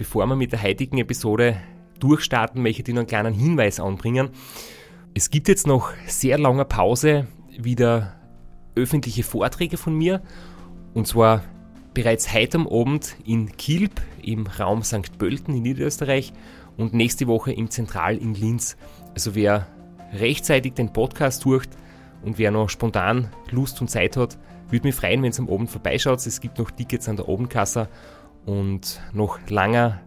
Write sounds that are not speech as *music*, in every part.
bevor wir mit der heutigen Episode durchstarten, möchte ich noch einen kleinen Hinweis anbringen. Es gibt jetzt noch sehr lange Pause wieder öffentliche Vorträge von mir und zwar bereits heute am Abend in Kilb im Raum St. Pölten in Niederösterreich und nächste Woche im Zentral in Linz. Also wer rechtzeitig den Podcast durch und wer noch spontan Lust und Zeit hat, würde mich freuen, wenn es am Abend vorbeischaut. Es gibt noch Tickets an der Abendkasse und nach langer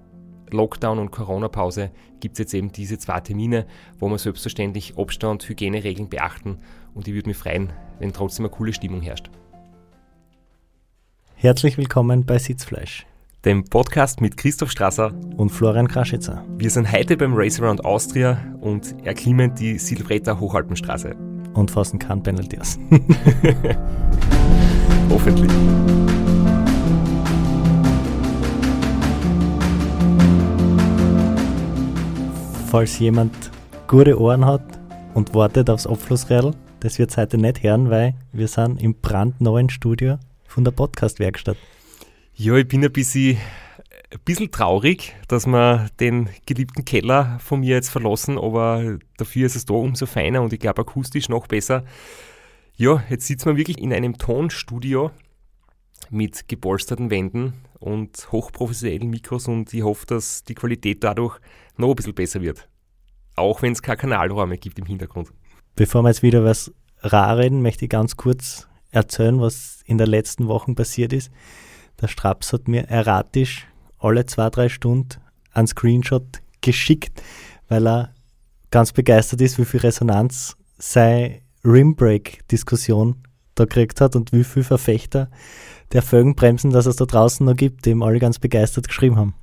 Lockdown und Corona-Pause gibt es jetzt eben diese zwei Termine, wo wir selbstverständlich Abstand, Hygieneregeln beachten und ich würde mich freuen, wenn trotzdem eine coole Stimmung herrscht. Herzlich willkommen bei Sitzfleisch, dem Podcast mit Christoph Strasser und Florian Kraschitzer. Wir sind heute beim Race Around Austria und erklimmen die Silvretta Hochalpenstraße. Und fassen kein Penalty aus. *laughs* Hoffentlich. Falls jemand gute Ohren hat und wartet aufs Abflussrädel, das wird heute nicht hören, weil wir sind im brandneuen Studio von der Podcast-Werkstatt. Ja, ich bin ein bisschen, ein bisschen traurig, dass wir den geliebten Keller von mir jetzt verlassen, aber dafür ist es da umso feiner und ich glaube akustisch noch besser. Ja, jetzt sitzen wir wirklich in einem Tonstudio mit gepolsterten Wänden und hochprofessionellen Mikros und ich hoffe, dass die Qualität dadurch noch ein bisschen besser wird. Auch wenn es keine Kanalräume gibt im Hintergrund. Bevor wir jetzt wieder was rar reden, möchte ich ganz kurz erzählen, was in der letzten Woche passiert ist. Der Straps hat mir erratisch alle zwei, drei Stunden einen Screenshot geschickt, weil er ganz begeistert ist, wie viel Resonanz seine Rimbreak-Diskussion da gekriegt hat und wie viele Verfechter der Felgenbremsen, dass es da draußen noch gibt, dem alle ganz begeistert geschrieben haben.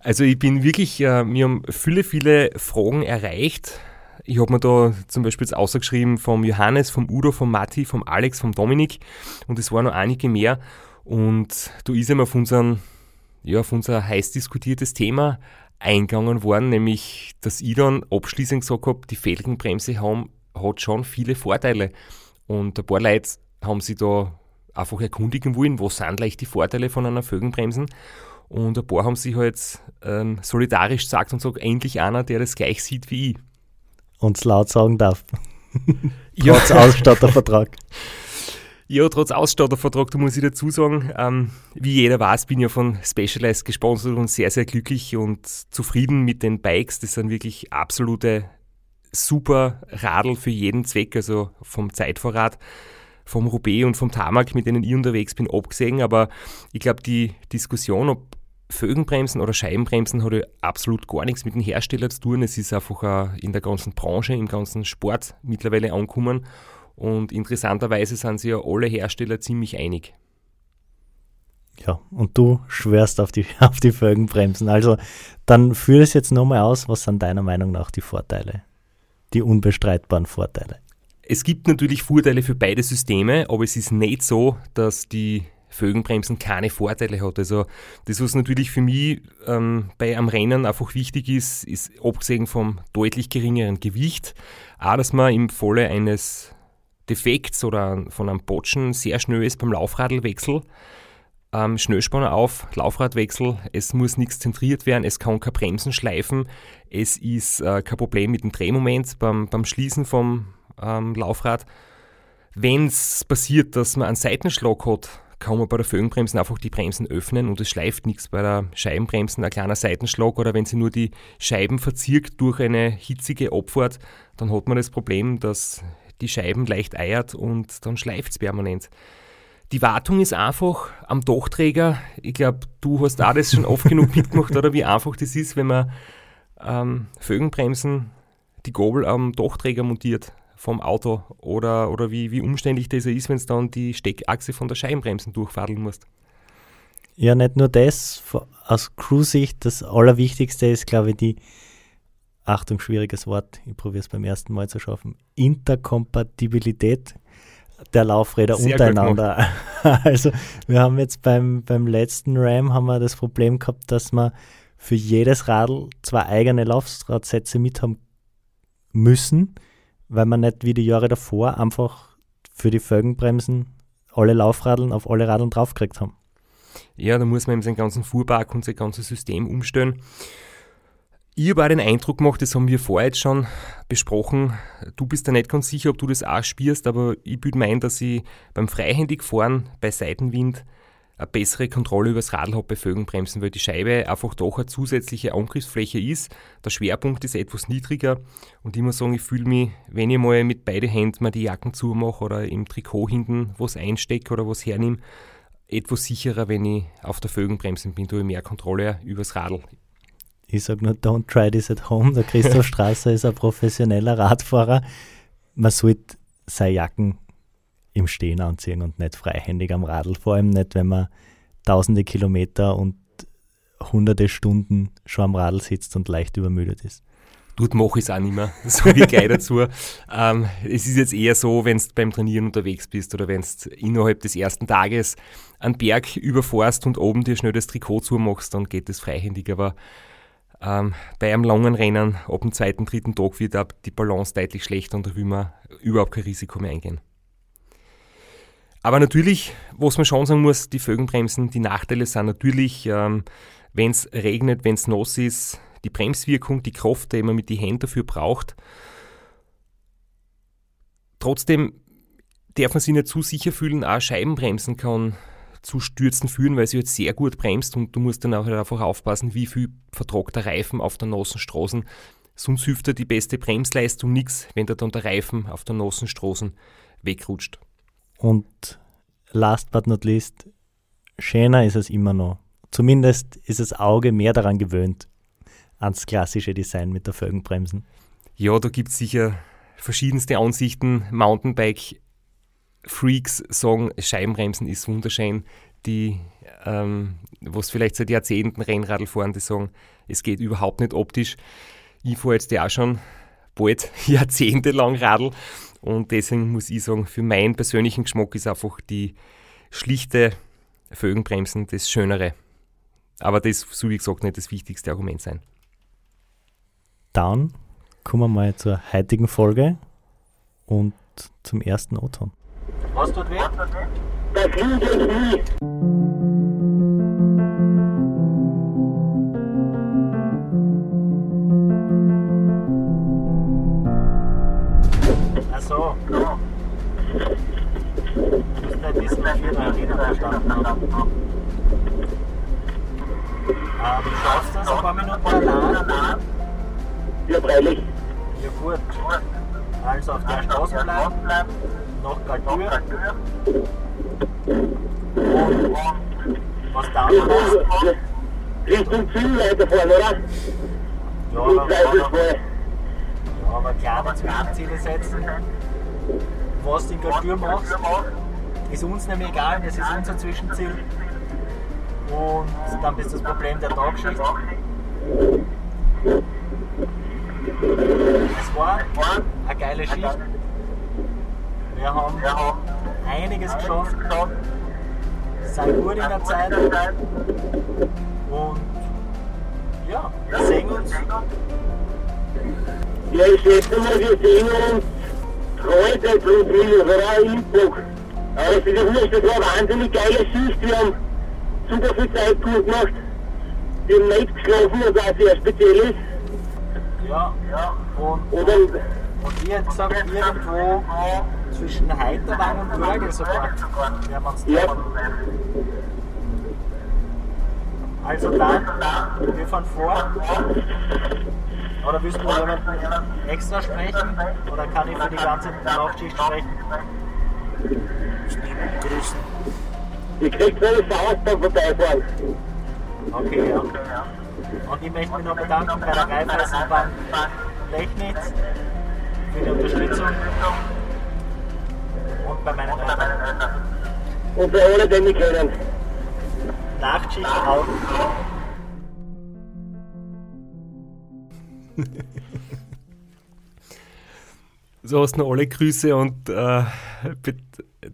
Also ich bin wirklich, äh, mir haben viele, viele Fragen erreicht. Ich habe mir da zum Beispiel jetzt ausgeschrieben vom Johannes, vom Udo, vom Matti, vom Alex, vom Dominik und es waren noch einige mehr. Und da ist einmal auf, unseren, ja, auf unser heiß diskutiertes Thema eingegangen worden, nämlich dass ich dann abschließend gesagt habe, die Felgenbremse haben, hat schon viele Vorteile. Und ein paar Leute haben sich da einfach erkundigen wollen, was sind leicht die Vorteile von einer Felgenbremsen. Und ein paar haben sich halt ähm, solidarisch gesagt und gesagt, endlich einer, der das gleich sieht wie ich. Und es laut sagen darf. *laughs* Trotz Ausstattervertrag. Ja, trotz Ausstattervertrag, da muss ich dazu sagen, ähm, wie jeder weiß, bin ich ja von Specialized gesponsert und sehr, sehr glücklich und zufrieden mit den Bikes. Das sind wirklich absolute super Radl für jeden Zweck, also vom Zeitvorrat, vom Roubaix und vom Tarmac, mit denen ich unterwegs bin, abgesehen. Aber ich glaube, die Diskussion, ob Fögenbremsen oder Scheibenbremsen hat absolut gar nichts mit dem Hersteller zu tun. Es ist einfach in der ganzen Branche, im ganzen Sport mittlerweile angekommen. Und interessanterweise sind sich ja alle Hersteller ziemlich einig. Ja, und du schwörst auf die, *laughs* auf die Felgenbremsen. Also dann führe es jetzt nochmal aus. Was sind deiner Meinung nach die Vorteile? Die unbestreitbaren Vorteile? Es gibt natürlich Vorteile für beide Systeme, aber es ist nicht so, dass die Felgenbremsen keine Vorteile hat. Also das, was natürlich für mich ähm, bei einem Rennen einfach wichtig ist, ist abgesehen vom deutlich geringeren Gewicht, auch, dass man im Falle eines Defekts oder von einem Botschen sehr schnell ist beim Laufradlwechsel. Ähm, Schnellspanner auf, Laufradwechsel, es muss nichts zentriert werden, es kann kein Bremsen schleifen, es ist äh, kein Problem mit dem Drehmoment beim, beim Schließen vom ähm, Laufrad. Wenn es passiert, dass man einen Seitenschlag hat, kann man bei der Föhnbremsen einfach die Bremsen öffnen und es schleift nichts. Bei der Scheibenbremsen ein kleiner Seitenschlag oder wenn sie nur die Scheiben verzirkt durch eine hitzige Abfahrt, dann hat man das Problem, dass die Scheiben leicht eiert und dann schleift es permanent. Die Wartung ist einfach am Dachträger. Ich glaube, du hast auch das schon oft genug mitgemacht, oder wie einfach das ist, wenn man ähm, Fögenbremsen, die Gabel am Dachträger montiert vom Auto oder, oder wie, wie umständlich das ist, wenn es dann die Steckachse von der Scheibenbremsen durchfadeln musst. Ja, nicht nur das, aus Crew-Sicht, das Allerwichtigste ist, glaube ich, die, Achtung, schwieriges Wort, ich probiere es beim ersten Mal zu schaffen, Interkompatibilität der Laufräder Sehr untereinander. *laughs* Also wir haben jetzt beim, beim letzten Ram haben wir das Problem gehabt, dass wir für jedes Radl zwei eigene Laufradsätze mit haben müssen weil man nicht wie die Jahre davor einfach für die Felgenbremsen alle Laufradeln auf alle Radeln draufgekriegt haben. ja, da muss man eben seinen ganzen Fuhrpark und sein ganzes System umstellen. Ich habe auch den Eindruck gemacht, das haben wir vorher jetzt schon besprochen. Du bist da nicht ganz sicher, ob du das auch spürst, aber ich würde meinen, dass ich beim freihändig fahren bei Seitenwind eine bessere Kontrolle über das Radl habe bei Fögenbremsen, weil die Scheibe einfach doch eine zusätzliche Angriffsfläche ist. Der Schwerpunkt ist etwas niedriger und ich muss sagen, ich fühle mich, wenn ich mal mit beiden Händen mal die Jacken zumache oder im Trikot hinten was einstecke oder was hernehme, etwas sicherer, wenn ich auf der Fögenbremsen bin, da ich mehr Kontrolle über das Radl. Ich sage nur, don't try this at home. Der Christoph *laughs* Strasser ist ein professioneller Radfahrer. Man sollte seine Jacken im Stehen anziehen und nicht freihändig am Radl. Vor allem nicht, wenn man tausende Kilometer und hunderte Stunden schon am Radl sitzt und leicht übermüdet ist. Dort mache ich es auch nicht mehr, *laughs* so wie gleich dazu. Ähm, es ist jetzt eher so, wenn du beim Trainieren unterwegs bist oder wenn du innerhalb des ersten Tages einen Berg überfährst und oben dir schnell das Trikot zumachst, dann geht es freihändig. Aber ähm, bei einem langen Rennen, ab dem zweiten, dritten Tag wird die Balance deutlich schlechter und da will man überhaupt kein Risiko mehr eingehen. Aber natürlich, was man schon sagen muss, die Fögenbremsen, die Nachteile sind natürlich, ähm, wenn es regnet, wenn es nass ist, die Bremswirkung, die Kraft, die man mit den Händen dafür braucht. Trotzdem darf man sich nicht zu sicher fühlen, auch Scheibenbremsen kann zu Stürzen führen, weil sie jetzt sehr gut bremst und du musst dann auch halt einfach aufpassen, wie viel vertragt der Reifen auf der nassen Straßen. Sonst hilft dir die beste Bremsleistung nichts, wenn da dann der Reifen auf der nassen Straßen wegrutscht. Und last but not least, schöner ist es immer noch. Zumindest ist das Auge mehr daran gewöhnt, ans klassische Design mit der Felgenbremsen. Ja, da gibt es sicher verschiedenste Ansichten. Mountainbike-Freaks sagen, Scheibenbremsen ist wunderschön. Die, ähm, was vielleicht seit Jahrzehnten Rennradl fahren, die sagen, es geht überhaupt nicht optisch. Ich fahre jetzt ja auch schon bald *laughs* jahrzehntelang Radl und deswegen muss ich sagen, für meinen persönlichen Geschmack ist einfach die schlichte Fögenbremsen das Schönere. Aber das soll, wie gesagt, nicht das wichtigste Argument sein. Dann kommen wir mal zur heutigen Folge und zum ersten O-Ton. Was tut weh? Das Knie. so. Du musst nicht wissen, wie der Reden verstanden haben. Ähm, schaffst du das ein paar Minuten allein? Ja, freilich. Ja, gut. Also auf der Straße bleiben, nach Kalkür. Und was da noch ist? Richtung Ziel weiterfahren, oder? Ja, aber aber kleine Zwischenziele setzen. Was du in Galtür machst, ist uns nämlich egal, das ist unser Zwischenziel. Und dann ist das Problem der Tagschicht. Es war eine geile Schicht. Wir haben einiges geschafft, sind gut in der Zeit und ja, wir sehen uns ja, ich schätze mal, wir sehen uns heute plus minus, oder? In Innsbruck. Aber es ist wurscht, das war eine wahnsinnig geile Schicht. Wir haben super viel Zeit gut gemacht. Wir haben nicht geschlafen, was auch sehr speziell ist. Ja, ja. Und, und, und, und ich hätte gesagt, irgendwo zwischen Heiterwang und Bürger sogar ja. Also dann, wir fahren vor. Oder willst du jemanden extra sprechen? Oder kann ich für die ganze Nachtschicht sprechen? Grüßen. Ich krieg so eine Faust vorbeifahren. Okay, ja. Und ich möchte mich noch bedanken bei der Raiffeisenbank Technics für die Unterstützung und bei meinen Eltern. Und bei allen, die mich kennen. Nachtschicht auch. *laughs* so hast du noch alle Grüße und äh,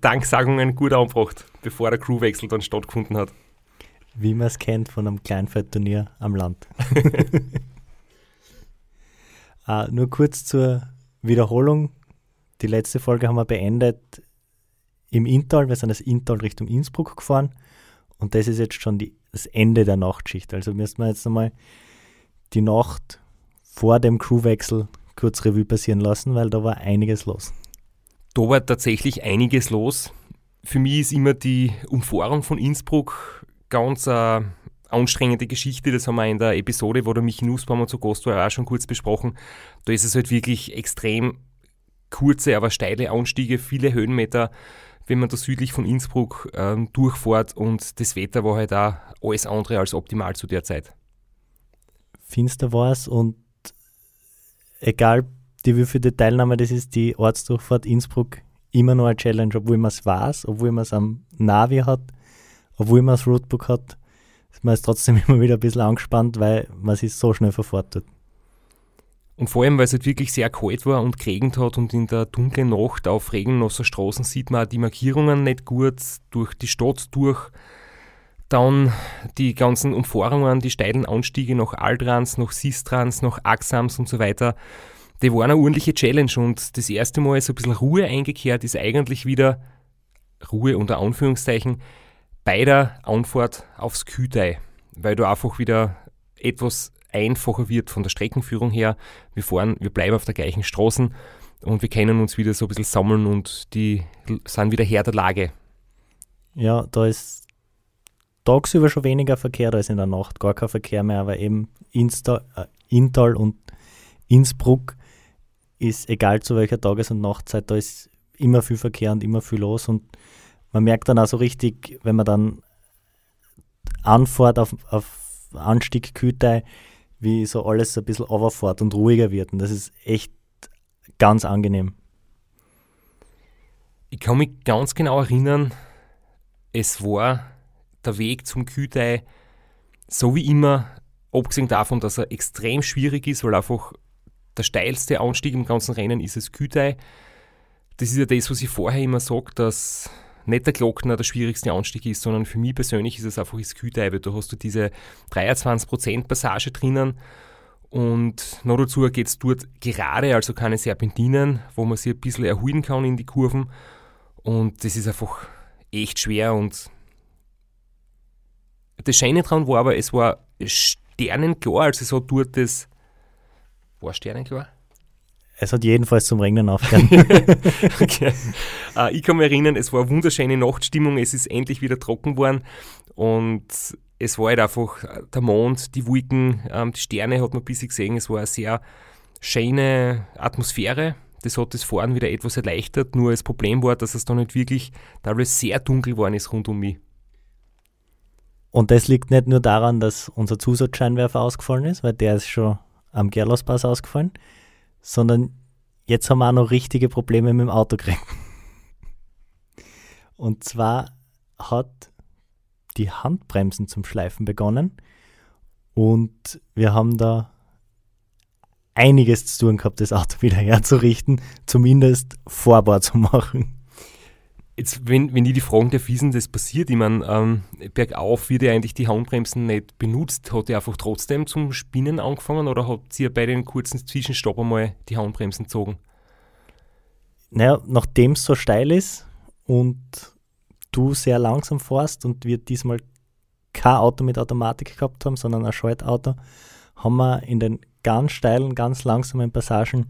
Danksagungen gut angebracht, bevor der Crewwechsel dann stattgefunden hat. Wie man es kennt von einem Kleinfeldturnier am Land. uh, *laughs* *laughs* nur kurz zur Wiederholung. Die letzte Folge haben wir beendet im Inntal. Wir sind das Inntal Richtung Innsbruck gefahren und das ist jetzt schon die, das Ende der Nachtschicht. Also müssen wir jetzt einmal die Nacht vor dem Crewwechsel kurz Revue passieren lassen, weil da war einiges los. Da war tatsächlich einiges los. Für mich ist immer die Umfahrung von Innsbruck ganz äh, anstrengende Geschichte. Das haben wir in der Episode, wo der Michi Nussbaumer zu Gast war, auch schon kurz besprochen. Da ist es halt wirklich extrem kurze, aber steile Anstiege, viele Höhenmeter, wenn man da südlich von Innsbruck ähm, durchfährt und das Wetter war halt auch alles andere als optimal zu der Zeit. Finster war es und egal die wievielte Teilnahme das ist, die Ortsdurchfahrt Innsbruck immer noch eine Challenge, obwohl man es weiß, obwohl man es am Navi hat, obwohl man das Roadbook hat man ist trotzdem *laughs* immer wieder ein bisschen angespannt, weil man sich so schnell verfahrt Und vor allem, weil es halt wirklich sehr kalt war und geregnet hat und in der dunklen Nacht auf regenloser Straßen sieht man die Markierungen nicht gut durch die Stadt durch. Dann die ganzen Umfahrungen, die steilen Anstiege nach Altrans, nach Sistrans, nach Axams und so weiter. Die waren eine ordentliche Challenge und das erste Mal so ein bisschen Ruhe eingekehrt ist eigentlich wieder Ruhe unter Anführungszeichen bei der Anfahrt aufs Kühtei, weil du einfach wieder etwas einfacher wird von der Streckenführung her. Wir fahren, wir bleiben auf der gleichen Straße und wir können uns wieder so ein bisschen sammeln und die sind wieder her der Lage. Ja, da ist tagsüber schon weniger Verkehr als in der Nacht, gar kein Verkehr mehr, aber eben Insta, äh, Intal und Innsbruck ist egal zu welcher Tages- und Nachtzeit, da ist immer viel Verkehr und immer viel los und man merkt dann auch so richtig, wenn man dann anfährt auf, auf Anstieg Kütei, wie so alles ein bisschen overfährt und ruhiger wird. Und das ist echt ganz angenehm. Ich kann mich ganz genau erinnern, es war der Weg zum Kütei so wie immer, abgesehen davon, dass er extrem schwierig ist, weil einfach der steilste Anstieg im ganzen Rennen ist es Kütei. Das ist ja das, was ich vorher immer sage, dass nicht der Glockner der schwierigste Anstieg ist, sondern für mich persönlich ist es einfach das Kühteibe. Da hast du diese 23% Passage drinnen und noch dazu geht es dort gerade, also keine Serpentinen, wo man sich ein bisschen erholen kann in die Kurven und das ist einfach echt schwer und das Schöne daran war aber, es war sternenklar, also es hat dort das, war sternenklar? Es hat jedenfalls zum Regnen aufgehört. *laughs* okay. uh, ich kann mich erinnern, es war eine wunderschöne Nachtstimmung, es ist endlich wieder trocken geworden und es war halt einfach der Mond, die Wolken, ähm, die Sterne hat man ein bisschen gesehen. Es war eine sehr schöne Atmosphäre. Das hat das Fahren wieder etwas erleichtert. Nur das Problem war, dass es da nicht wirklich teilweise sehr dunkel geworden ist rund um mich. Und das liegt nicht nur daran, dass unser Zusatzscheinwerfer ausgefallen ist, weil der ist schon am Gerlospass ausgefallen, sondern jetzt haben wir auch noch richtige Probleme mit dem Auto gekriegt. *laughs* Und zwar hat die Handbremsen zum Schleifen begonnen und wir haben da einiges zu tun gehabt, das Auto *laughs* wieder herzurichten, zumindest fahrbar zu machen. Jetzt, wenn, wenn ich die fragen ist denn das passiert? Ich meine, ähm, bergauf wird ja eigentlich die Handbremsen nicht benutzt. Hat er einfach trotzdem zum Spinnen angefangen oder hat sie bei den kurzen Zwischenstopp einmal die Handbremsen gezogen? Naja, nachdem es so steil ist und du sehr langsam fährst und wir diesmal kein Auto mit Automatik gehabt haben, sondern ein Schaltauto, haben wir in den ganz steilen, ganz langsamen Passagen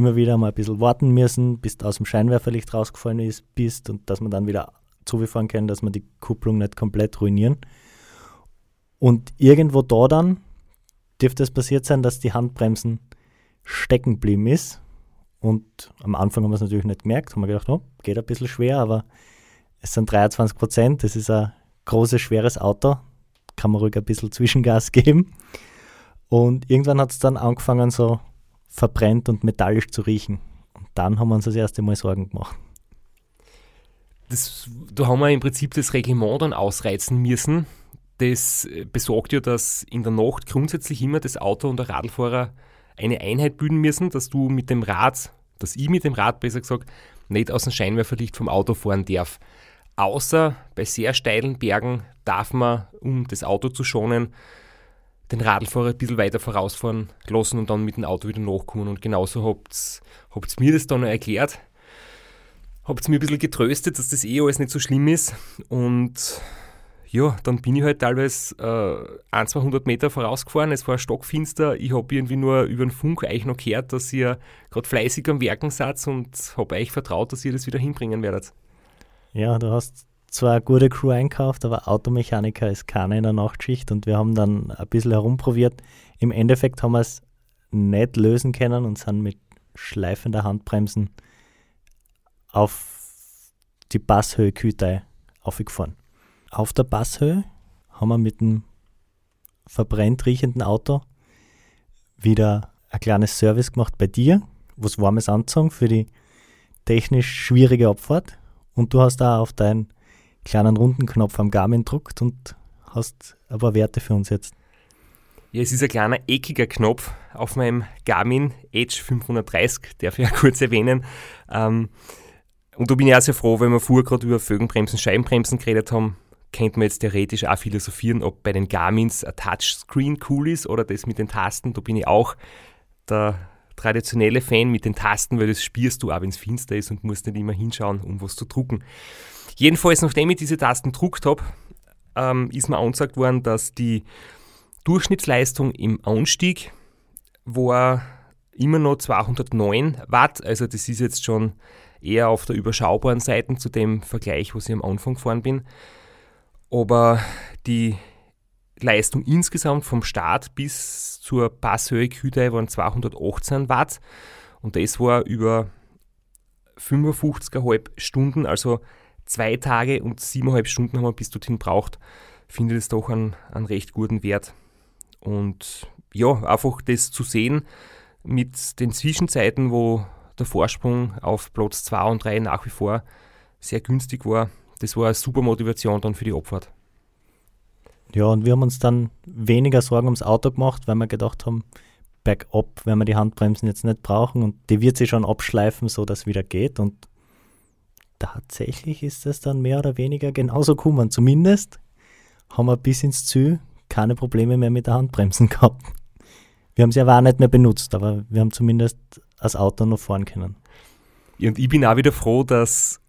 immer wieder mal ein bisschen warten müssen, bis du aus dem Scheinwerferlicht rausgefallen ist, bist und dass man dann wieder zufahren kann, dass man die Kupplung nicht komplett ruinieren. Und irgendwo da dann dürfte es passiert sein, dass die Handbremsen stecken geblieben ist. Und am Anfang haben wir es natürlich nicht gemerkt, haben wir gedacht, oh, geht ein bisschen schwer, aber es sind 23 Prozent, das ist ein großes, schweres Auto, kann man ruhig ein bisschen Zwischengas *laughs* geben. Und irgendwann hat es dann angefangen, so verbrennt und metallisch zu riechen. Und dann haben wir uns das erste Mal Sorgen gemacht. Das, da haben wir im Prinzip das Reglement dann ausreizen müssen. Das besorgt ja, dass in der Nacht grundsätzlich immer das Auto und der Radlfahrer eine Einheit bilden müssen, dass du mit dem Rad, dass ich mit dem Rad besser gesagt, nicht aus dem Scheinwerferlicht vom Auto fahren darf. Außer bei sehr steilen Bergen darf man, um das Auto zu schonen, den Radlfahrer ein bisschen weiter vorausfahren lassen und dann mit dem Auto wieder nachkommen. Und genauso habt ihr mir das dann erklärt. Habt mir ein bisschen getröstet, dass das eh alles nicht so schlimm ist. Und ja, dann bin ich halt teilweise äh, ein, 200 Meter vorausgefahren, es war stockfinster, ich habe irgendwie nur über den Funk euch noch gehört, dass ihr gerade fleißig am Werken seid und habe euch vertraut, dass ihr das wieder hinbringen werdet. Ja, du hast zwar eine gute Crew einkauft, aber Automechaniker ist keiner in der Nachtschicht und wir haben dann ein bisschen herumprobiert. Im Endeffekt haben wir es nicht lösen können und sind mit schleifender Handbremsen auf die Basshöhe Kütei aufgefahren. Auf der Basshöhe haben wir mit dem verbrennt riechenden Auto wieder ein kleines Service gemacht bei dir, was warmes anzogen für die technisch schwierige Abfahrt. Und du hast da auf deinen kleinen runden Knopf am Garmin gedruckt und hast ein paar Werte für uns jetzt. Ja, es ist ein kleiner eckiger Knopf auf meinem Garmin Edge 530, darf ich ja *laughs* kurz erwähnen. Ähm, und da bin ich auch sehr froh, weil wir vorher gerade über Fögenbremsen, Scheibenbremsen geredet haben, könnte man jetzt theoretisch auch philosophieren, ob bei den Garmins ein Touchscreen cool ist oder das mit den Tasten. Da bin ich auch der traditionelle Fan mit den Tasten, weil das spürst du auch, wenn es finster ist und musst nicht immer hinschauen, um was zu drucken. Jedenfalls, nachdem ich diese Tasten gedruckt habe, ähm, ist mir angesagt worden, dass die Durchschnittsleistung im Anstieg war immer noch 209 Watt, also das ist jetzt schon eher auf der überschaubaren Seite zu dem Vergleich, was ich am Anfang gefahren bin. Aber die Leistung insgesamt vom Start bis zur Passhöhe Küdei waren 218 Watt. Und das war über 55,5 Stunden, also zwei Tage und siebeneinhalb Stunden haben wir bis dorthin braucht. Finde das doch einen, einen recht guten Wert. Und ja, einfach das zu sehen mit den Zwischenzeiten, wo der Vorsprung auf Platz 2 und 3 nach wie vor sehr günstig war. Das war eine super Motivation dann für die Abfahrt. Ja, und wir haben uns dann weniger Sorgen ums Auto gemacht, weil wir gedacht haben, bergab werden wir die Handbremsen jetzt nicht brauchen und die wird sich schon abschleifen, so dass wieder geht. Und tatsächlich ist es dann mehr oder weniger genauso gekommen. Zumindest haben wir bis ins Ziel keine Probleme mehr mit der Handbremsen *laughs* gehabt. Wir haben sie aber auch nicht mehr benutzt, aber wir haben zumindest das Auto noch fahren können. und ich bin auch wieder froh, dass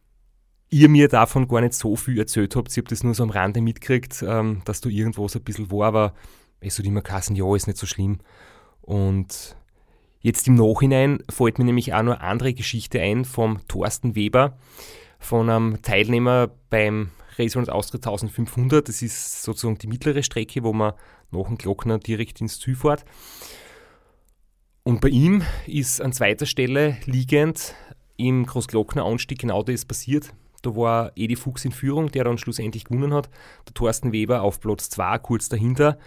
ihr mir davon gar nicht so viel erzählt habt. Ich habe das nur so am Rande mitgekriegt, ähm, dass du irgendwas ein bisschen war, aber es hat immer kassen, ja, ist nicht so schlimm. Und jetzt im Nachhinein fällt mir nämlich auch noch eine andere Geschichte ein vom Thorsten Weber, von einem Teilnehmer beim Race Austria 1500. Das ist sozusagen die mittlere Strecke, wo man nach dem Glockner direkt ins Ziel fährt. Und bei ihm ist an zweiter Stelle liegend im Großglockner Anstieg genau das passiert. Da war Edi Fuchs in Führung, der dann schlussendlich gewonnen hat. Der Thorsten Weber auf Platz 2, kurz dahinter.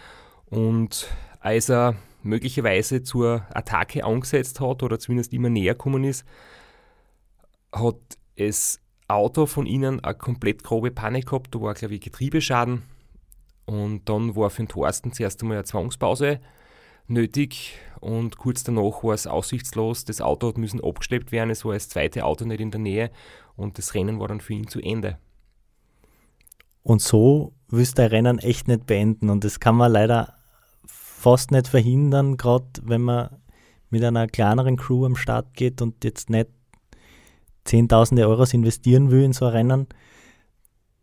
Und als er möglicherweise zur Attacke angesetzt hat oder zumindest immer näher gekommen ist, hat das Auto von ihnen eine komplett grobe Panne gehabt. Da war, glaube ich, Getriebeschaden. Und dann war für den Thorsten zuerst einmal eine Zwangspause nötig und kurz danach war es aussichtslos. Das Auto hat müssen abgeschleppt werden. Es war das zweite Auto nicht in der Nähe und das Rennen war dann für ihn zu Ende. Und so willst du ein Rennen echt nicht beenden und das kann man leider fast nicht verhindern, gerade wenn man mit einer kleineren Crew am Start geht und jetzt nicht Zehntausende Euros investieren will in so ein Rennen,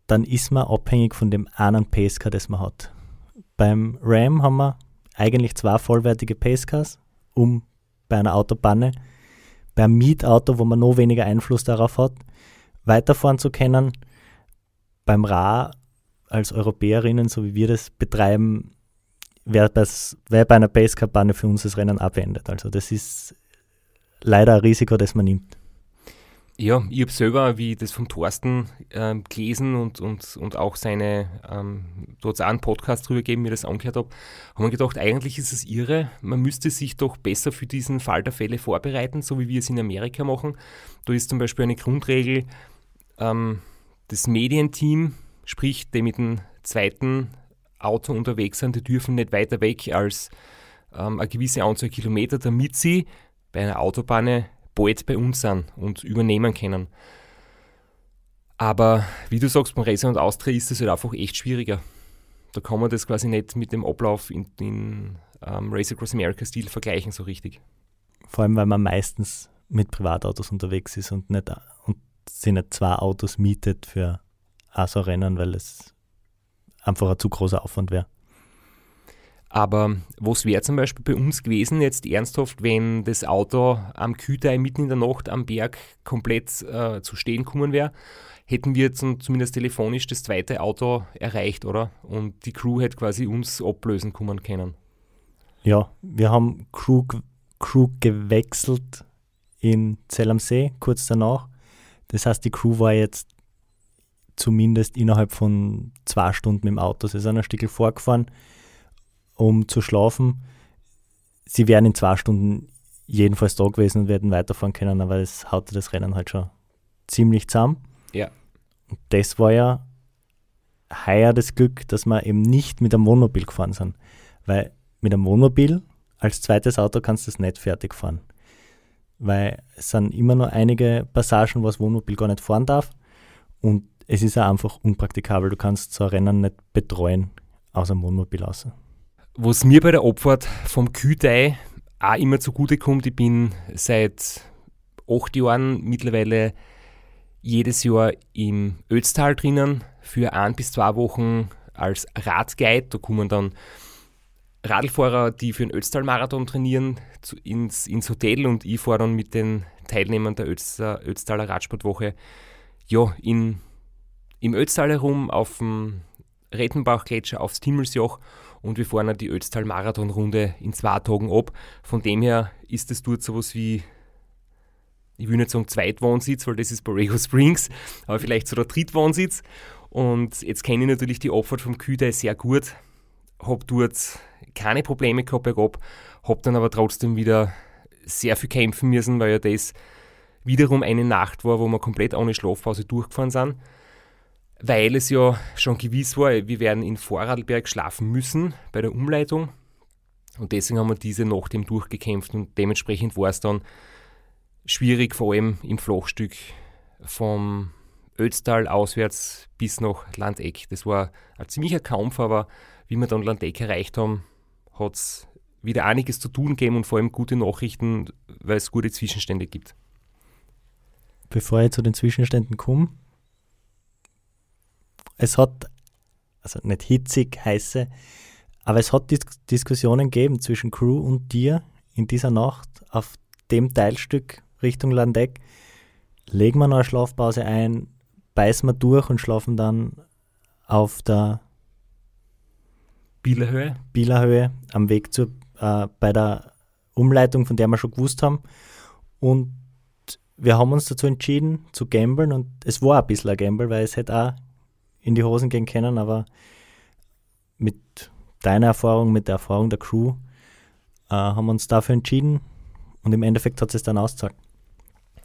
dann ist man abhängig von dem einen Pacecar, das man hat. Beim Ram haben wir eigentlich zwei vollwertige Pacecars, um bei einer Autopanne, beim Mietauto, wo man noch weniger Einfluss darauf hat, weiterfahren zu können. Beim Ra als Europäerinnen, so wie wir das betreiben, wäre wär bei einer Pacecar-Panne für uns das Rennen abbeendet. Also das ist leider ein Risiko, das man nimmt. Ja, ich habe selber, wie das vom Thorsten äh, gelesen und, und, und auch seine, ähm, du hast auch einen Podcast drüber gegeben, mir das angehört habe, haben wir gedacht, eigentlich ist es irre, man müsste sich doch besser für diesen Fall der Fälle vorbereiten, so wie wir es in Amerika machen. Da ist zum Beispiel eine Grundregel, ähm, das Medienteam, sprich die mit dem zweiten Auto unterwegs sind, die dürfen nicht weiter weg als ähm, eine gewisse Anzahl Kilometer, damit sie bei einer Autobahn bald bei uns sind und übernehmen können. Aber wie du sagst, beim Racer und Austria ist es halt einfach echt schwieriger. Da kann man das quasi nicht mit dem Ablauf in, in ähm, Race Across America Stil vergleichen, so richtig. Vor allem, weil man meistens mit Privatautos unterwegs ist und nicht und sie nicht zwei Autos mietet für ein so Rennen, weil es einfach ein zu großer Aufwand wäre. Aber was wäre zum Beispiel bei uns gewesen, jetzt ernsthaft, wenn das Auto am Kühtei mitten in der Nacht am Berg komplett äh, zu stehen kommen wäre? Hätten wir zum, zumindest telefonisch das zweite Auto erreicht, oder? Und die Crew hätte quasi uns ablösen kommen können. Ja, wir haben Crew, Crew gewechselt in Zell am See kurz danach. Das heißt, die Crew war jetzt zumindest innerhalb von zwei Stunden im Auto. Sie sind ein Stück vorgefahren um zu schlafen. Sie wären in zwei Stunden jedenfalls da gewesen und werden weiterfahren können, aber es haute das Rennen halt schon ziemlich zusammen. Ja. Und das war ja heuer das Glück, dass wir eben nicht mit einem Wohnmobil gefahren sind. Weil mit einem Wohnmobil als zweites Auto kannst du es nicht fertig fahren. Weil es sind immer nur einige Passagen, wo das Wohnmobil gar nicht fahren darf. Und es ist auch einfach unpraktikabel. Du kannst so ein Rennen nicht betreuen aus einem Wohnmobil aus. Was mir bei der Abfahrt vom Kühtei auch immer zugute kommt, ich bin seit acht Jahren mittlerweile jedes Jahr im Ötztal drinnen für ein bis zwei Wochen als Radguide. Da kommen dann Radlfahrer, die für den Ötztal-Marathon trainieren, zu, ins, ins Hotel und ich fahre dann mit den Teilnehmern der Ötztaler, Ötztaler Radsportwoche ja, in, im Ötztal herum, auf dem Rettenbachgletscher, aufs Timmelsjoch und wir fahren die Ötztal-Marathon-Runde in zwei Tagen ab. Von dem her ist es dort sowas wie, ich will nicht sagen Zweitwohnsitz, weil das ist Borrego Springs, aber vielleicht so der Drittwohnsitz. Und jetzt kenne ich natürlich die Abfahrt vom Kühdei sehr gut, habe dort keine Probleme gehabt bergab, habe dann aber trotzdem wieder sehr viel kämpfen müssen, weil ja das wiederum eine Nacht war, wo wir komplett ohne Schlafpause durchgefahren sind weil es ja schon gewiss war, wir werden in Vorarlberg schlafen müssen bei der Umleitung. Und deswegen haben wir diese Nacht eben durchgekämpft und dementsprechend war es dann schwierig, vor allem im Flachstück vom Ötztal auswärts bis nach Landeck. Das war ein ziemlicher Kampf, aber wie wir dann Landeck erreicht haben, hat es wieder einiges zu tun gegeben und vor allem gute Nachrichten, weil es gute Zwischenstände gibt. Bevor ich zu den Zwischenständen komme, es hat, also nicht hitzig, heiße, aber es hat Dis Diskussionen gegeben zwischen Crew und dir in dieser Nacht auf dem Teilstück Richtung Landeck. Legen wir noch eine Schlafpause ein, beißen wir durch und schlafen dann auf der Bielerhöhe, Bielerhöhe am Weg zur, äh, bei der Umleitung, von der wir schon gewusst haben. Und wir haben uns dazu entschieden zu gamblen und es war ein bisschen ein Gamble, weil es hätte auch in die Hosen gehen können, aber mit deiner Erfahrung, mit der Erfahrung der Crew, äh, haben wir uns dafür entschieden und im Endeffekt hat es dann ausgezahlt.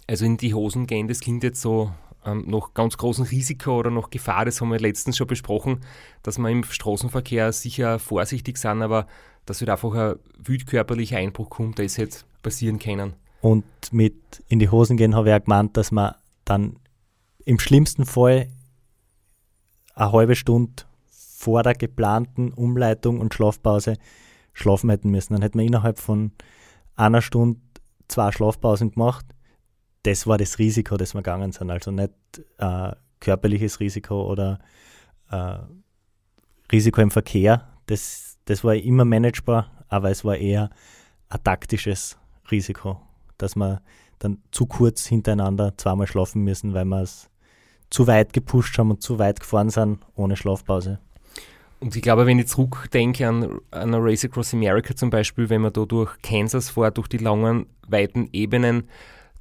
Also in die Hosen gehen, das klingt jetzt so ähm, nach ganz großem Risiko oder nach Gefahr, das haben wir letztens schon besprochen, dass wir im Straßenverkehr sicher vorsichtig sind, aber dass wird einfach ein wütkörperlicher Einbruch kommt, das hätte passieren können. Und mit in die Hosen gehen habe ich auch gemeint, dass man dann im schlimmsten Fall eine halbe Stunde vor der geplanten Umleitung und Schlafpause schlafen hätten müssen. Dann hätten wir innerhalb von einer Stunde zwei Schlafpausen gemacht. Das war das Risiko, das wir gegangen sind. Also nicht äh, körperliches Risiko oder äh, Risiko im Verkehr. Das, das war immer managebar, aber es war eher ein taktisches Risiko, dass wir dann zu kurz hintereinander zweimal schlafen müssen, weil wir es zu weit gepusht haben und zu weit gefahren sind ohne Schlafpause. Und ich glaube, wenn ich zurückdenke an, an eine Race Across America zum Beispiel, wenn man da durch Kansas fährt, durch die langen, weiten Ebenen,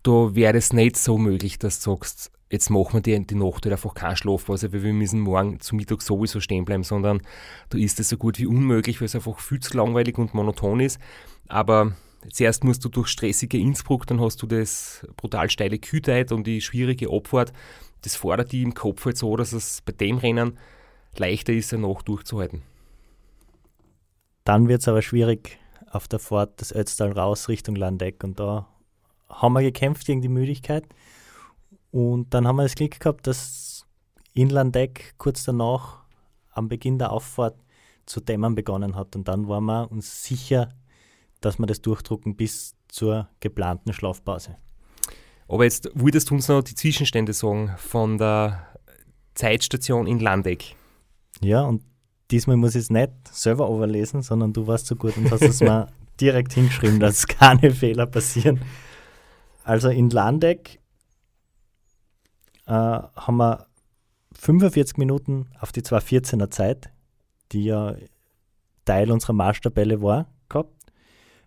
da wäre es nicht so möglich, dass du sagst, jetzt machen wir die, die Nacht halt einfach keine Schlafpause, weil wir müssen morgen zu Mittag sowieso stehen bleiben, sondern da ist es so gut wie unmöglich, weil es einfach viel zu langweilig und monoton ist. Aber zuerst musst du durch stressige Innsbruck, dann hast du das brutal steile Kühlheit und die schwierige Abfahrt das fordert die im Kopf halt so, dass es bei dem Rennen leichter ist, ja noch durchzuhalten. Dann wird es aber schwierig auf der Fahrt das Ötztal raus Richtung Landeck und da haben wir gekämpft gegen die Müdigkeit und dann haben wir das Glück gehabt, dass in Landeck kurz danach am Beginn der Auffahrt zu dämmern begonnen hat und dann waren wir uns sicher, dass wir das durchdrucken bis zur geplanten Schlafpause. Aber jetzt würdest du uns noch die Zwischenstände sagen von der Zeitstation in Landeck. Ja, und diesmal muss ich es nicht selber überlesen, sondern du warst so gut und hast es mal *laughs* direkt hingeschrieben, dass keine Fehler passieren. Also in Landeck äh, haben wir 45 Minuten auf die 214er Zeit, die ja Teil unserer Marschtabelle war, gehabt.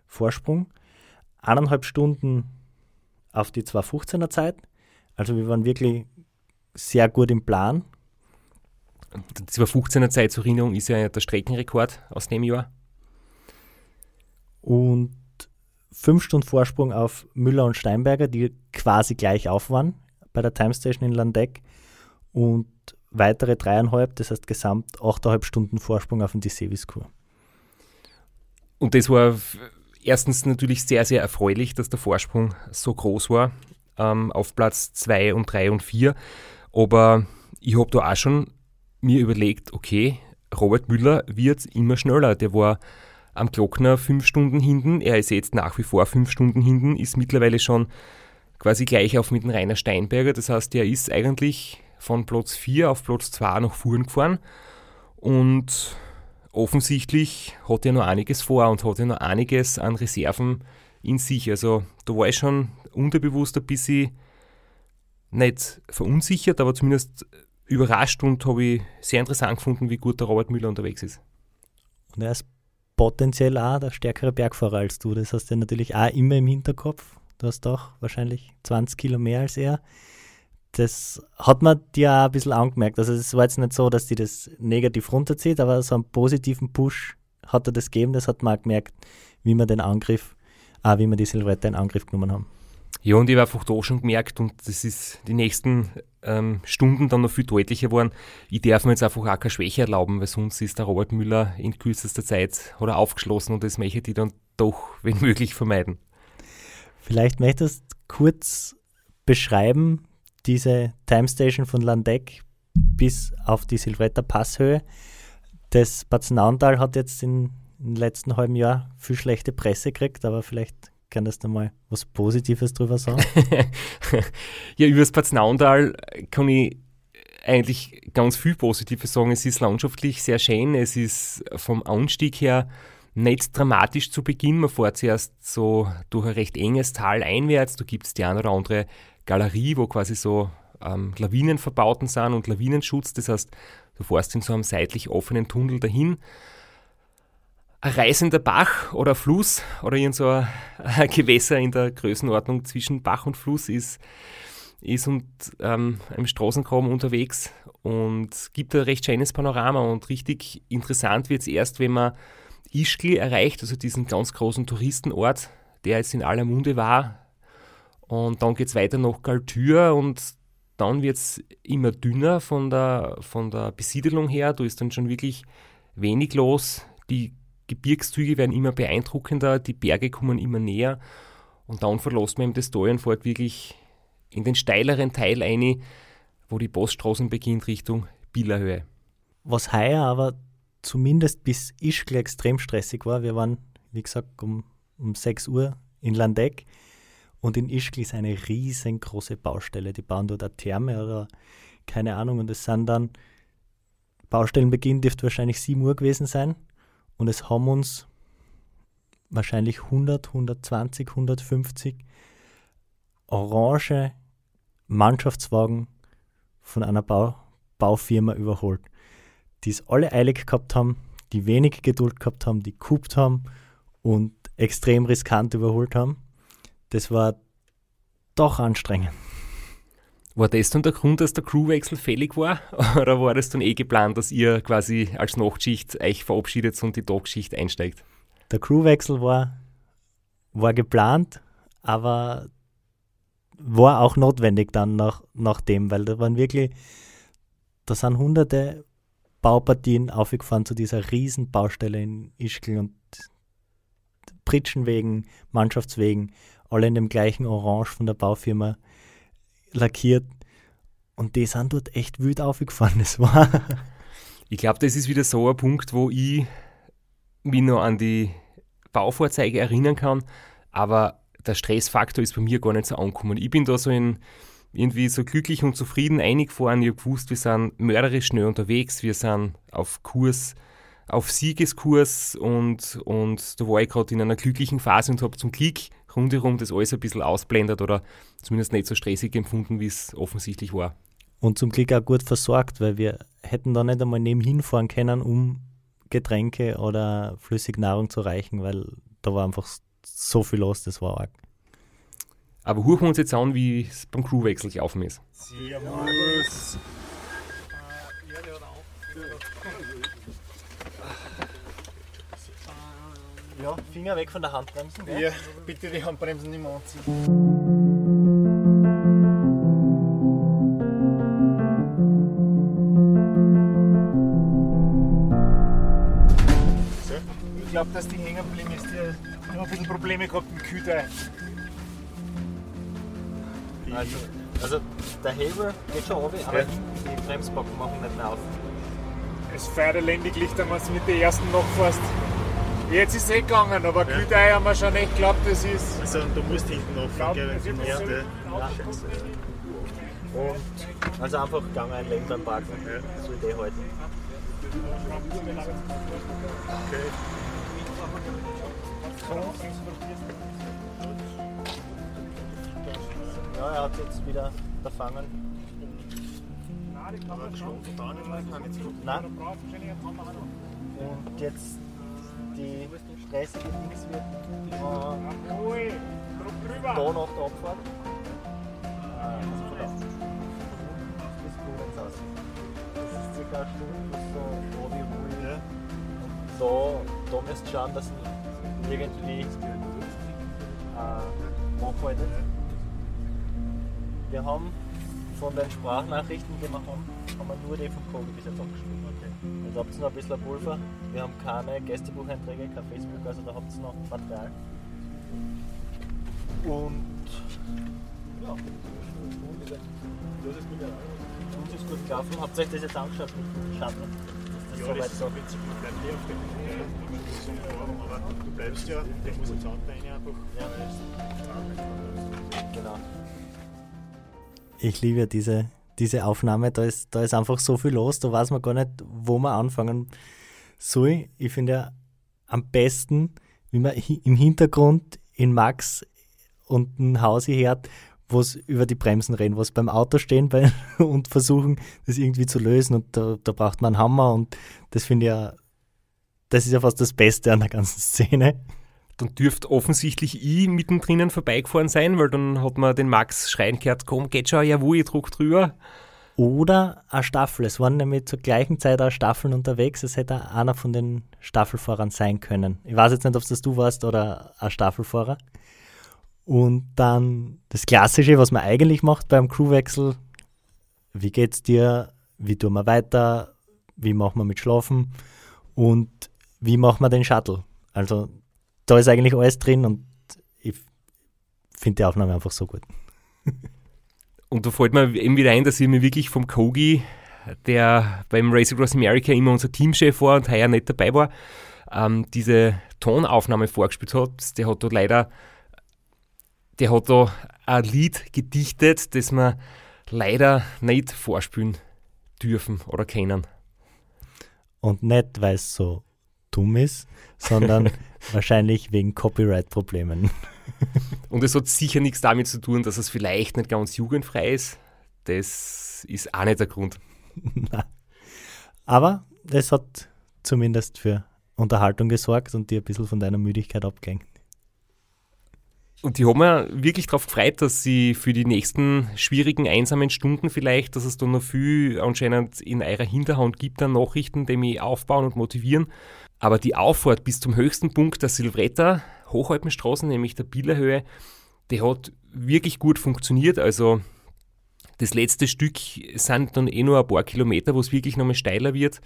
Vorsprung. Eineinhalb Stunden auf die 215er Zeit. Also wir waren wirklich sehr gut im Plan. Die 215er Zeit zur Erinnerung ist ja der Streckenrekord aus dem Jahr. Und fünf Stunden Vorsprung auf Müller und Steinberger, die quasi gleich auf waren bei der Time Station in Landeck. Und weitere dreieinhalb, das heißt gesamt achteinhalb Stunden Vorsprung auf den Diseviskur. Und das war erstens natürlich sehr, sehr erfreulich, dass der Vorsprung so groß war ähm, auf Platz 2 und 3 und 4. Aber ich habe da auch schon mir überlegt, okay, Robert Müller wird immer schneller. Der war am Glockner fünf Stunden hinten. Er ist jetzt nach wie vor fünf Stunden hinten, ist mittlerweile schon quasi gleich auf mit dem Rainer Steinberger. Das heißt, er ist eigentlich von Platz 4 auf Platz 2 nach Fuhren gefahren. Und offensichtlich hat er noch einiges vor und hat er noch einiges an Reserven in sich. Also da war ich schon unterbewusst ein bisschen nicht verunsichert, aber zumindest überrascht und habe ich sehr interessant gefunden, wie gut der Robert Müller unterwegs ist. Und er ist potenziell auch der stärkere Bergfahrer als du. Das hast du natürlich auch immer im Hinterkopf. Du hast doch wahrscheinlich 20 Kilo mehr als er. Das hat man dir auch ein bisschen angemerkt. Also es war jetzt nicht so, dass die das negativ runterzieht, aber so einen positiven Push hat er das gegeben. Das hat man auch gemerkt, wie man den Angriff, auch wie wir die Silhouette in Angriff genommen haben. Ja, und ich habe einfach da schon gemerkt, und das ist die nächsten ähm, Stunden dann noch viel deutlicher geworden, ich darf mir jetzt einfach auch keine Schwäche erlauben, weil sonst ist der Robert Müller in kürzester Zeit oder aufgeschlossen und das möchte ich dann doch, wenn möglich, vermeiden. Vielleicht möchtest du kurz beschreiben, diese Time Station von Landeck bis auf die Silvretta Passhöhe. Das Batzenauental hat jetzt in, im letzten halben Jahr viel schlechte Presse gekriegt, aber vielleicht Kannst du mal was Positives drüber sagen? *laughs* ja, über das Patznaundal kann ich eigentlich ganz viel Positives sagen. Es ist landschaftlich sehr schön. Es ist vom Anstieg her nicht dramatisch zu Beginn. Man fährt zuerst so durch ein recht enges Tal einwärts. Da gibt es die eine oder andere Galerie, wo quasi so ähm, Lawinen verbauten sind und Lawinenschutz. Das heißt, du fährst in so einem seitlich offenen Tunnel dahin ein reißender Bach oder Fluss oder irgend so *laughs* ein, Gewässer in der Größenordnung zwischen Bach und Fluss ist, ist und ähm, im Straßengraben unterwegs und gibt ein recht schönes Panorama und richtig interessant wird es erst, wenn man Ischgl erreicht, also diesen ganz großen Touristenort, der jetzt in aller Munde war. Und dann geht es weiter nach Galtür und dann wird es immer dünner von der, von der Besiedelung her. Da ist dann schon wirklich wenig los. Die Gebirgszüge werden immer beeindruckender, die Berge kommen immer näher und dann verlässt man eben das fährt wirklich in den steileren Teil ein, wo die Poststraßen beginnt Richtung Billerhöhe. Was heuer aber zumindest bis Ischgl extrem stressig war, wir waren, wie gesagt, um, um 6 Uhr in Landeck und in Ischgl ist eine riesengroße Baustelle. Die bauen dort eine Therme oder keine Ahnung und es sind dann Baustellenbeginn dürfte wahrscheinlich 7 Uhr gewesen sein und es haben uns wahrscheinlich 100, 120, 150 orange Mannschaftswagen von einer Bau Baufirma überholt, die es alle eilig gehabt haben, die wenig Geduld gehabt haben, die kupt haben und extrem riskant überholt haben. Das war doch anstrengend. War das dann der Grund, dass der Crewwechsel fällig war? *laughs* Oder war das dann eh geplant, dass ihr quasi als Nachtschicht euch verabschiedet und die Tagschicht einsteigt? Der Crewwechsel war, war geplant, aber war auch notwendig dann nach, nach dem, weil da waren wirklich, da sind hunderte Baupartien aufgefahren zu dieser riesen Baustelle in Ischgl und Pritschenwegen, Mannschaftswegen, alle in dem gleichen Orange von der Baufirma lackiert. Und die sind dort echt wild aufgefahren. *laughs* Das war. ich glaube, das ist wieder so ein Punkt, wo ich mich noch an die Baufahrzeuge erinnern kann, aber der Stressfaktor ist bei mir gar nicht so angekommen. Ich bin da so in, irgendwie so glücklich und zufrieden eingefahren. Ich habe gewusst, wir sind mörderisch schnell unterwegs, wir sind auf Kurs auf Siegeskurs und, und da war ich gerade in einer glücklichen Phase und habe zum Glück rundherum das alles ein bisschen ausblendet oder zumindest nicht so stressig empfunden, wie es offensichtlich war. Und zum Glück auch gut versorgt, weil wir hätten da nicht einmal nebenhin fahren können, um Getränke oder flüssige Nahrung zu reichen, weil da war einfach so viel los, das war arg. Aber hören wir uns jetzt an, wie es beim Crewwechsel gelaufen ist. Servus. Ja, Finger weg von der Handbremsen. Ja, bitte die Handbremsen nicht mehr anziehen. Ich glaube, dass die hängen geblieben ist. Die haben ein bisschen Probleme gehabt mit Kühlteil. Also, also der Hebel geht schon runter, aber Ja. die Bremsbacken machen nicht mehr auf. Es fährt elendig Licht, wenn du mit den ersten noch fährst. Jetzt ist es eh gegangen, aber ja. Kühlteil haben wir schon echt geglaubt, das ist. Also du musst hinten offen, gell, das wenn wird du ja. Und also einfach Gang einlegen beim Parken. So Idee halten. Ja, er hat jetzt wieder verfangen. Aber geschlagen da nicht mehr, kann ich nicht Nein. Und jetzt die stressige Dings wird äh, da nach der Abfahrt. Äh, von da. Von unten bis aus. Das ist circa eine Stunde, so ruhig. Ja. Da, da müsst ihr schauen, dass ihr irgendwie äh, nachhaltet. Wir haben von den Sprachnachrichten, die wir haben, haben wir nur die vom Kogi bis jetzt abgespielt. Okay. Jetzt habt ihr noch ein bisschen Pulver. Wir haben keine Gästebucheinträge, kein Facebook, also da habt ihr noch Material. Und ja, uns ist gut gelaufen. Habt ihr euch das jetzt angeschaut mit? Dass das Ja, so das ist so im Prinzip, bleibt eh auf dem Song aber du bleibst ja, der muss jetzt anbringen einfach. Ja. Genau. Ich liebe ja diese, diese Aufnahme, da ist, da ist einfach so viel los, da weiß man gar nicht, wo man anfangen soll. Ich finde ja am besten, wie man im Hintergrund in Max und ein Hausi hört, wo es über die Bremsen reden, was beim Auto stehen bei, *laughs* und versuchen, das irgendwie zu lösen. Und da, da braucht man einen Hammer und das finde ich ja, das ist ja fast das Beste an der ganzen Szene. Dann dürfte offensichtlich ich mittendrin vorbeigefahren sein, weil dann hat man den Max schreien gehört, komm, geht schon, jawohl, ich druck drüber. Oder eine Staffel. Es waren nämlich zur gleichen Zeit auch Staffeln unterwegs. Es hätte einer von den Staffelfahrern sein können. Ich weiß jetzt nicht, ob das du warst oder ein Staffelfahrer. Und dann das Klassische, was man eigentlich macht beim Crewwechsel. Wie geht's dir? Wie tun wir weiter? Wie machen wir mit Schlafen? Und wie machen wir den Shuttle? Also da ist eigentlich alles drin und ich finde die Aufnahme einfach so gut. Und da fällt mir eben wieder ein, dass ich mir wirklich vom Kogi, der beim Race Across America immer unser Teamchef war und heuer nicht dabei war, ähm, diese Tonaufnahme vorgespielt hat. Der hat da leider, der hat da ein Lied gedichtet, das wir leider nicht vorspielen dürfen oder können. Und nicht, weil es so dumm ist, sondern *laughs* wahrscheinlich wegen Copyright-Problemen. Und es hat sicher nichts damit zu tun, dass es vielleicht nicht ganz jugendfrei ist. Das ist auch nicht der Grund. *laughs* Aber es hat zumindest für Unterhaltung gesorgt und dir ein bisschen von deiner Müdigkeit abgelenkt. Und die haben mir wirklich darauf gefreut, dass sie für die nächsten schwierigen, einsamen Stunden vielleicht, dass es da noch viel anscheinend in eurer Hinterhand gibt an Nachrichten, die mich aufbauen und motivieren. Aber die Auffahrt bis zum höchsten Punkt der Silvretta, Hochalpenstraßen, nämlich der Billerhöhe, die hat wirklich gut funktioniert. Also das letzte Stück sind dann eh nur ein paar Kilometer, wo es wirklich nochmal steiler wird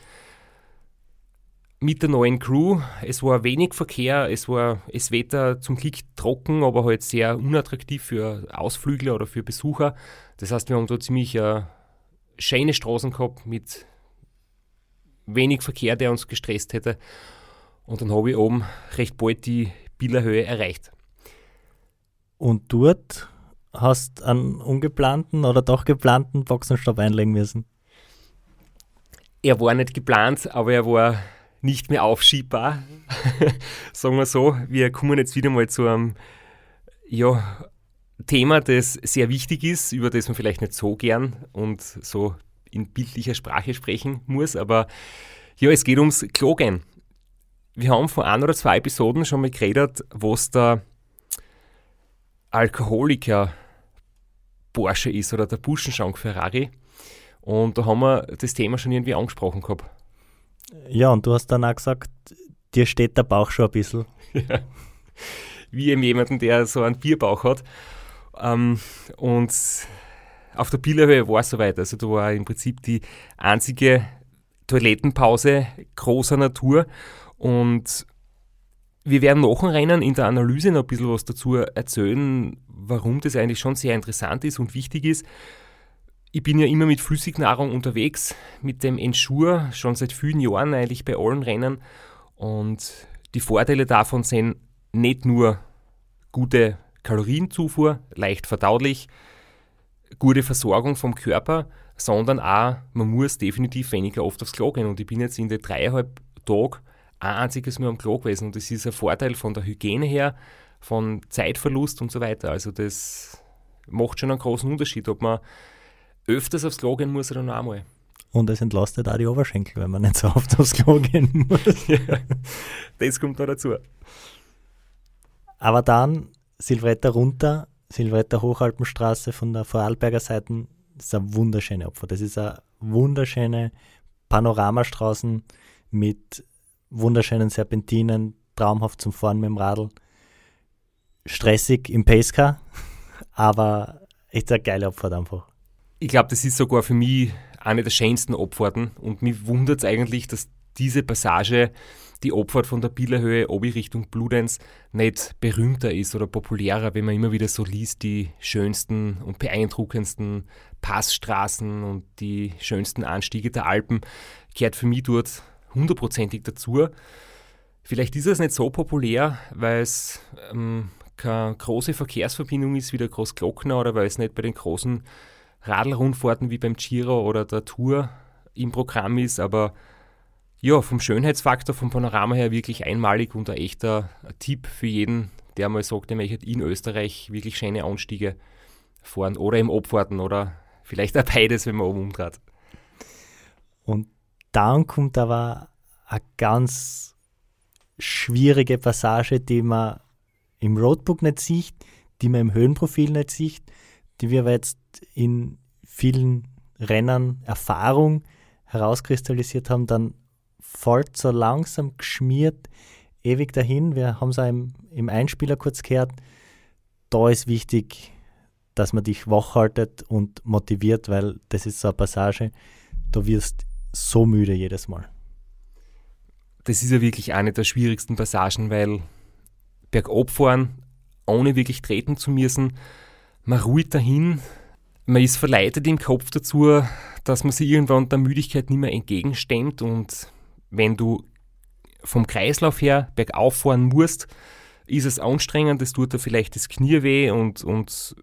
mit der neuen Crew. Es war wenig Verkehr, es war das Wetter zum Glück trocken, aber halt sehr unattraktiv für Ausflügler oder für Besucher. Das heißt, wir haben da ziemlich äh, schöne Straßen gehabt mit wenig Verkehr, der uns gestresst hätte. Und dann habe ich oben recht bald die Billerhöhe erreicht. Und dort hast einen ungeplanten oder doch geplanten Boxenstopp einlegen müssen. Er war nicht geplant, aber er war nicht mehr aufschiebbar. *laughs* Sagen wir so, wir kommen jetzt wieder mal zu einem ja, Thema, das sehr wichtig ist, über das man vielleicht nicht so gern und so in bildlicher Sprache sprechen muss, aber ja, es geht ums Klogen. Wir haben vor ein oder zwei Episoden schon mal geredet, was der Alkoholiker Porsche ist oder der Buschenschank Ferrari. Und da haben wir das Thema schon irgendwie angesprochen gehabt. Ja, und du hast dann auch gesagt, dir steht der Bauch schon ein bisschen. *laughs* Ja. Wie eben jemanden, der so einen Bierbauch hat. Ähm, und auf der Billerhöhe war es soweit. Also da war im Prinzip die einzige Toilettenpause großer Natur. Und wir werden nach dem Rennen in der Analyse noch ein bisschen was dazu erzählen, warum das eigentlich schon sehr interessant ist und wichtig ist. Ich bin ja immer mit Flüssignahrung unterwegs, mit dem Ensure, schon seit vielen Jahren eigentlich bei allen Rennen. Und die Vorteile davon sind nicht nur gute Kalorienzufuhr, leicht verdaulich, gute Versorgung vom Körper, sondern auch, man muss definitiv weniger oft aufs Klo gehen. Und ich bin jetzt in den dreieinhalb Tagen ein einziges Mal am Klo gewesen. Und das ist ein Vorteil von der Hygiene her, von Zeitverlust und so weiter. Also das macht schon einen großen Unterschied, ob man öfters aufs Klo gehen muss oder noch einmal. Und es entlastet auch die Oberschenkel, wenn man nicht so oft aufs Klo gehen muss. *laughs* ja, das kommt noch dazu. Aber dann Silvretta runter, Silvretta Hochalpenstraße von der Vorarlberger Seite, das ist eine wunderschöne Opfer. Das ist eine wunderschöne Panoramastraßen mit wunderschönen Serpentinen, traumhaft zum Fahren mit dem Radl. Stressig im Pacecar, *laughs* aber echt eine geile Abfahrt einfach. Ich glaube, das ist sogar für mich eine der schönsten Abfahrten und mich wundert es eigentlich, dass diese Passage, die Abfahrt von der Billerhöhe obi Richtung Bludenz, nicht berühmter ist oder populärer, wenn man immer wieder so liest, die schönsten und beeindruckendsten Passstraßen und die schönsten Anstiege der Alpen, gehört für mich dort hundertprozentig dazu. Vielleicht ist es nicht so populär, weil es ähm, keine große Verkehrsverbindung ist wie der Großglockner oder weil es nicht bei den großen Radlrundfahrten wie beim Giro oder der Tour im Programm ist, aber ja, vom Schönheitsfaktor, vom Panorama her wirklich einmalig und ein echter Tipp für jeden, der mal sagt, er möchte in Österreich wirklich schöne Anstiege fahren oder im Abfahrten oder vielleicht auch beides, wenn man oben umtrat. Und dann kommt aber eine ganz schwierige Passage, die man im Roadbook nicht sieht, die man im Höhenprofil nicht sieht, die wir aber jetzt in vielen Rennen Erfahrung herauskristallisiert haben, dann folgt so langsam geschmiert ewig dahin. Wir haben es auch im, im Einspieler kurz gehört. Da ist wichtig, dass man dich wachhaltet und motiviert, weil das ist so eine Passage, da wirst so müde jedes Mal. Das ist ja wirklich eine der schwierigsten Passagen, weil bergab fahren, ohne wirklich treten zu müssen, man ruht dahin, man ist verleitet im Kopf dazu, dass man sich irgendwann der Müdigkeit nicht mehr entgegenstemmt und wenn du vom Kreislauf her bergauf fahren musst, ist es anstrengend, es tut dir vielleicht das Knie weh und, und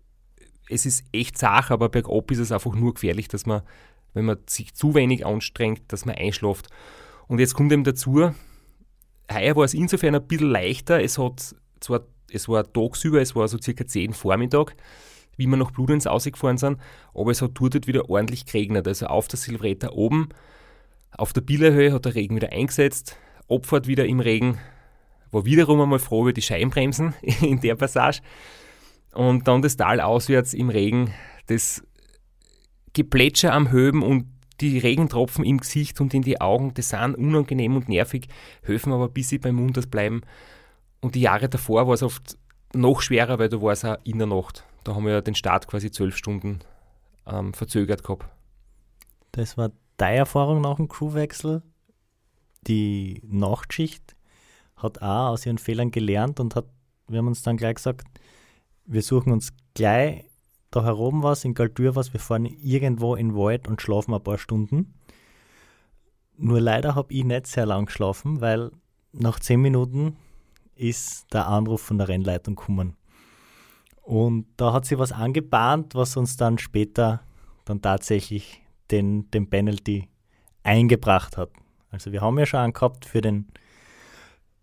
es ist echt Sache, aber bergab ist es einfach nur gefährlich, dass man wenn man sich zu wenig anstrengt, dass man einschläft. Und jetzt kommt eben dazu, heuer war es insofern ein bisschen leichter. Es hat zwar, es war tagsüber, es war so circa 10 Vormittag, wie wir nach Bludenz ausgefahren sind, aber es hat dort wieder ordentlich geregnet. Also auf der Silvretta oben, auf der Billerhöhe hat der Regen wieder eingesetzt, Abfahrt wieder im Regen, war wiederum einmal froh über die Scheibenbremsen *laughs* in der Passage. Und dann das Tal auswärts im Regen, das Geplätscher am Höben und die Regentropfen im Gesicht und in die Augen, das sind unangenehm und nervig, helfen aber ein bisschen beim Mund bleiben. Und die Jahre davor war es oft noch schwerer, weil da war es auch in der Nacht. Da haben wir den Start quasi zwölf Stunden ähm, verzögert gehabt. Das war deine Erfahrung nach dem Crewwechsel. Die Nachtschicht hat auch aus ihren Fehlern gelernt und hat, wir haben uns dann gleich gesagt, wir suchen uns gleich da herum was, in Galtür was, wir fahren irgendwo in den Wald und schlafen ein paar Stunden. Nur leider habe ich nicht sehr lang geschlafen, weil nach zehn Minuten ist der Anruf von der Rennleitung gekommen. Und da hat sie was angebahnt, was uns dann später dann tatsächlich den, den Penalty eingebracht hat. Also wir haben ja schon einen gehabt für den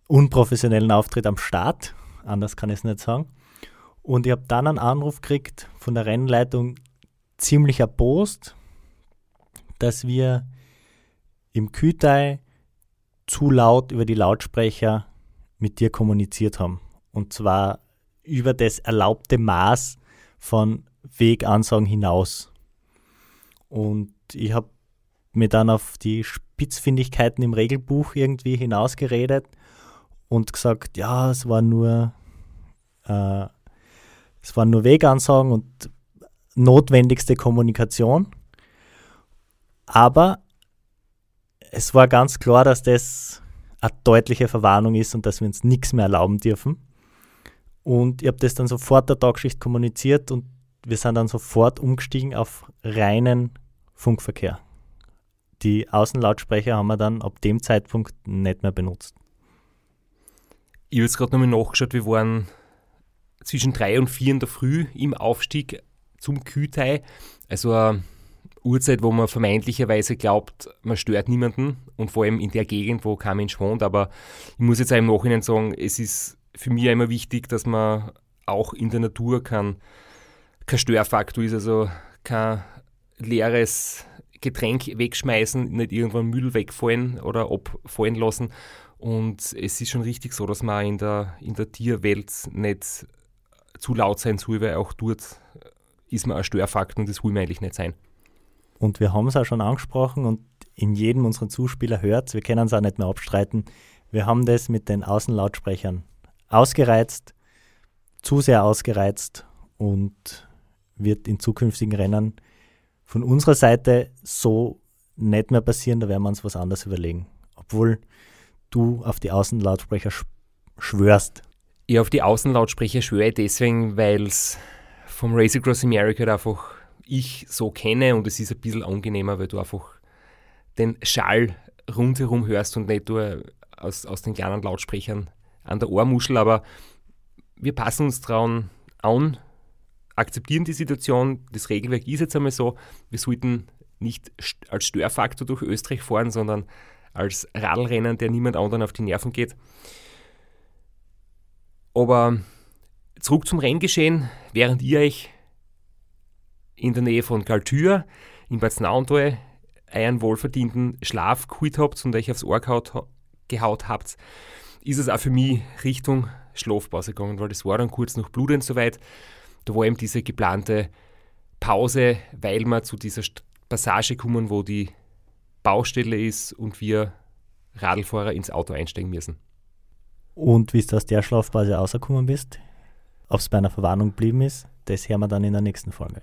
unprofessionellen Auftritt am Start, anders kann ich es nicht sagen. Und ich habe dann einen Anruf gekriegt von der Rennleitung, ziemlich erbost, dass wir im Kütai zu laut über die Lautsprecher mit dir kommuniziert haben. Und zwar über das erlaubte Maß von Wegansagen hinaus. Und ich habe mir dann auf die Spitzfindigkeiten im Regelbuch irgendwie hinausgeredet und gesagt, ja, es war nur, äh, es waren nur Wegansagen und notwendigste Kommunikation. Aber es war ganz klar, dass das eine deutliche Verwarnung ist und dass wir uns nichts mehr erlauben dürfen. Und ich habe das dann sofort der Tagschicht kommuniziert und wir sind dann sofort umgestiegen auf reinen Funkverkehr. Die Außenlautsprecher haben wir dann ab dem Zeitpunkt nicht mehr benutzt. Ich habe jetzt gerade nochmal nachgeschaut, wir waren zwischen drei und vier in der Früh im Aufstieg zum Kütei. Also eine Uhrzeit, wo man vermeintlicherweise glaubt, man stört niemanden und vor allem in der Gegend, wo kein Mensch wohnt. Aber ich muss jetzt auch im Nachhinein sagen, es ist für mich immer wichtig, dass man auch in der Natur kein, kein Störfaktor ist, also kein leeres Getränk wegschmeißen, nicht irgendwann Müll wegfallen oder abfallen lassen. Und es ist schon richtig so, dass man in der, in der Tierwelt nicht zu laut sein soll, weil auch dort ist man ein Störfaktor und das will man eigentlich nicht sein. Und wir haben es auch schon angesprochen und in jedem unserer Zuspieler hört wir können es auch nicht mehr abstreiten. Wir haben das mit den Außenlautsprechern ausgereizt, zu sehr ausgereizt und wird in zukünftigen Rennen von unserer Seite so nicht mehr passieren, da werden wir uns was anderes überlegen. Obwohl du auf die Außenlautsprecher schwörst. Ja, auf die Außenlautsprecher schwöre ich deswegen, weil es vom Race Across America einfach ich so kenne und es ist ein bisschen angenehmer, weil du einfach den Schall rundherum hörst und nicht nur aus, aus den kleinen Lautsprechern an der Ohrmuschel, aber wir passen uns daran an, akzeptieren die Situation, das Regelwerk ist jetzt einmal so, wir sollten nicht als Störfaktor durch Österreich fahren, sondern als Radlrennen, der niemand anderen auf die Nerven geht. Aber zurück zum Renngeschehen, während ihr euch in der Nähe von Galtür in Bad Snauntal einen wohlverdienten Schlaf geholt habt und euch aufs Ohr gehaut, gehaut habt, ist es auch für mich Richtung Schlafpause gegangen, weil das war dann kurz nach Bludens soweit. Da war eben diese geplante Pause, weil wir zu dieser Passage kommen, wo die Baustelle ist und wir Radlfahrer ins Auto einsteigen müssen. Und wie du aus der Schlafpause rausgekommen bist, ob es bei einer Verwarnung geblieben ist, das hören wir dann in der nächsten Folge.